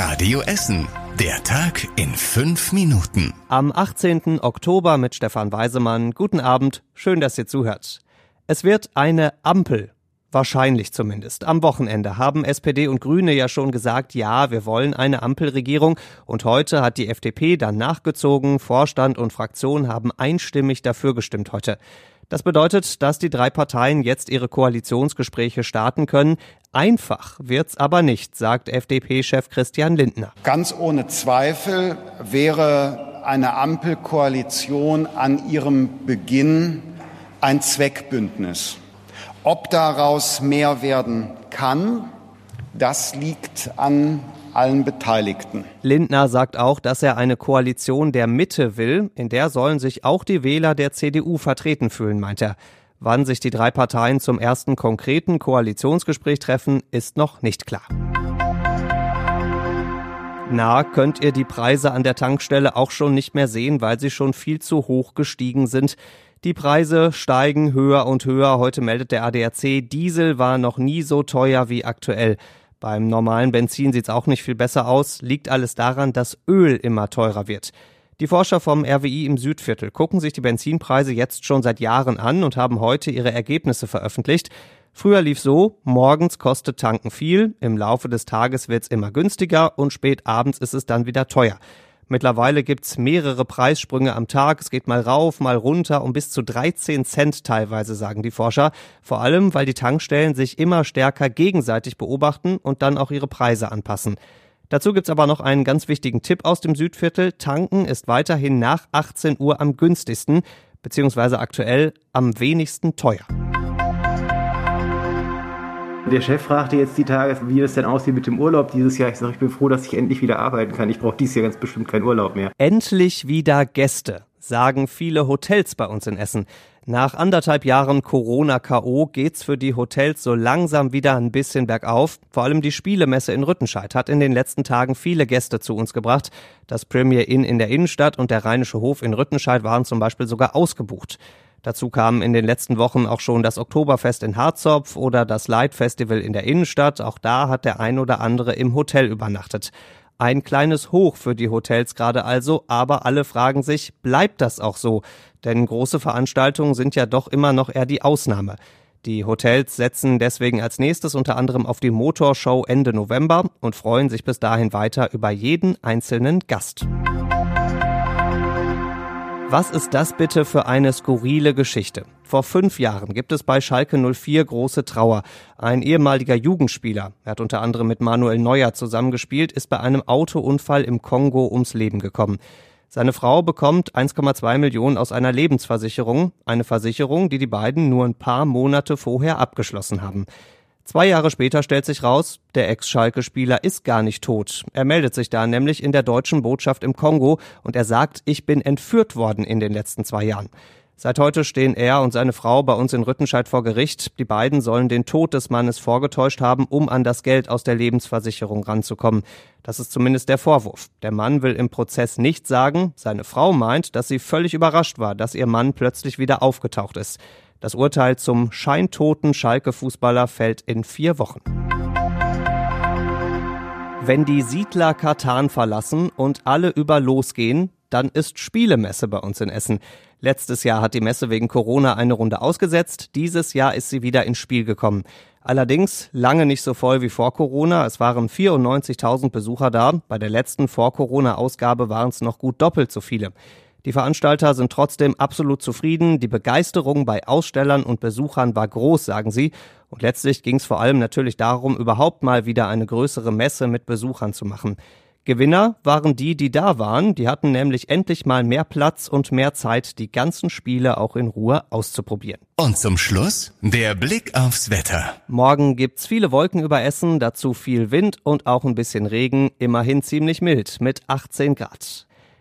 Radio Essen. Der Tag in fünf Minuten. Am 18. Oktober mit Stefan Weisemann. Guten Abend. Schön, dass ihr zuhört. Es wird eine Ampel. Wahrscheinlich zumindest. Am Wochenende haben SPD und Grüne ja schon gesagt, ja, wir wollen eine Ampelregierung. Und heute hat die FDP dann nachgezogen. Vorstand und Fraktion haben einstimmig dafür gestimmt heute. Das bedeutet, dass die drei Parteien jetzt ihre Koalitionsgespräche starten können. Einfach wird's aber nicht, sagt FDP-Chef Christian Lindner. Ganz ohne Zweifel wäre eine Ampelkoalition an ihrem Beginn ein Zweckbündnis. Ob daraus mehr werden kann, das liegt an allen Beteiligten. Lindner sagt auch, dass er eine Koalition der Mitte will, in der sollen sich auch die Wähler der CDU vertreten fühlen, meint er. Wann sich die drei Parteien zum ersten konkreten Koalitionsgespräch treffen, ist noch nicht klar. Na, könnt ihr die Preise an der Tankstelle auch schon nicht mehr sehen, weil sie schon viel zu hoch gestiegen sind. Die Preise steigen höher und höher. Heute meldet der ADAC, Diesel war noch nie so teuer wie aktuell. Beim normalen Benzin sieht's auch nicht viel besser aus, liegt alles daran, dass Öl immer teurer wird. Die Forscher vom RWI im Südviertel gucken sich die Benzinpreise jetzt schon seit Jahren an und haben heute ihre Ergebnisse veröffentlicht. Früher lief so, morgens kostet tanken viel, im Laufe des Tages wird's immer günstiger und spät abends ist es dann wieder teuer. Mittlerweile gibt's mehrere Preissprünge am Tag. Es geht mal rauf, mal runter, um bis zu 13 Cent teilweise, sagen die Forscher. Vor allem, weil die Tankstellen sich immer stärker gegenseitig beobachten und dann auch ihre Preise anpassen. Dazu gibt's aber noch einen ganz wichtigen Tipp aus dem Südviertel. Tanken ist weiterhin nach 18 Uhr am günstigsten, beziehungsweise aktuell am wenigsten teuer. Der Chef fragte jetzt die Tage, wie es denn aussieht mit dem Urlaub dieses Jahr. Ich sage, ich bin froh, dass ich endlich wieder arbeiten kann. Ich brauche dieses Jahr ganz bestimmt keinen Urlaub mehr. Endlich wieder Gäste, sagen viele Hotels bei uns in Essen. Nach anderthalb Jahren Corona-KO geht's für die Hotels so langsam wieder ein bisschen bergauf. Vor allem die Spielemesse in Rüttenscheid hat in den letzten Tagen viele Gäste zu uns gebracht. Das Premier Inn in der Innenstadt und der Rheinische Hof in Rüttenscheid waren zum Beispiel sogar ausgebucht. Dazu kamen in den letzten Wochen auch schon das Oktoberfest in Harzopf oder das Light Festival in der Innenstadt. Auch da hat der ein oder andere im Hotel übernachtet. Ein kleines Hoch für die Hotels gerade also, aber alle fragen sich, bleibt das auch so? Denn große Veranstaltungen sind ja doch immer noch eher die Ausnahme. Die Hotels setzen deswegen als nächstes unter anderem auf die Motorshow Ende November und freuen sich bis dahin weiter über jeden einzelnen Gast. Was ist das bitte für eine skurrile Geschichte? Vor fünf Jahren gibt es bei Schalke 04 große Trauer. Ein ehemaliger Jugendspieler, er hat unter anderem mit Manuel Neuer zusammengespielt, ist bei einem Autounfall im Kongo ums Leben gekommen. Seine Frau bekommt 1,2 Millionen aus einer Lebensversicherung, eine Versicherung, die die beiden nur ein paar Monate vorher abgeschlossen haben. Zwei Jahre später stellt sich raus, der Ex-Schalke-Spieler ist gar nicht tot. Er meldet sich da nämlich in der deutschen Botschaft im Kongo und er sagt, ich bin entführt worden in den letzten zwei Jahren. Seit heute stehen er und seine Frau bei uns in Rüttenscheid vor Gericht. Die beiden sollen den Tod des Mannes vorgetäuscht haben, um an das Geld aus der Lebensversicherung ranzukommen. Das ist zumindest der Vorwurf. Der Mann will im Prozess nichts sagen. Seine Frau meint, dass sie völlig überrascht war, dass ihr Mann plötzlich wieder aufgetaucht ist. Das Urteil zum scheintoten Schalke-Fußballer fällt in vier Wochen. Wenn die Siedler Katan verlassen und alle über losgehen, dann ist Spielemesse bei uns in Essen. Letztes Jahr hat die Messe wegen Corona eine Runde ausgesetzt. Dieses Jahr ist sie wieder ins Spiel gekommen. Allerdings lange nicht so voll wie vor Corona. Es waren 94.000 Besucher da. Bei der letzten Vor-Corona-Ausgabe waren es noch gut doppelt so viele. Die Veranstalter sind trotzdem absolut zufrieden. Die Begeisterung bei Ausstellern und Besuchern war groß, sagen sie. Und letztlich ging es vor allem natürlich darum, überhaupt mal wieder eine größere Messe mit Besuchern zu machen. Gewinner waren die, die da waren. Die hatten nämlich endlich mal mehr Platz und mehr Zeit, die ganzen Spiele auch in Ruhe auszuprobieren. Und zum Schluss der Blick aufs Wetter. Morgen gibt's viele Wolken über Essen, dazu viel Wind und auch ein bisschen Regen, immerhin ziemlich mild mit 18 Grad.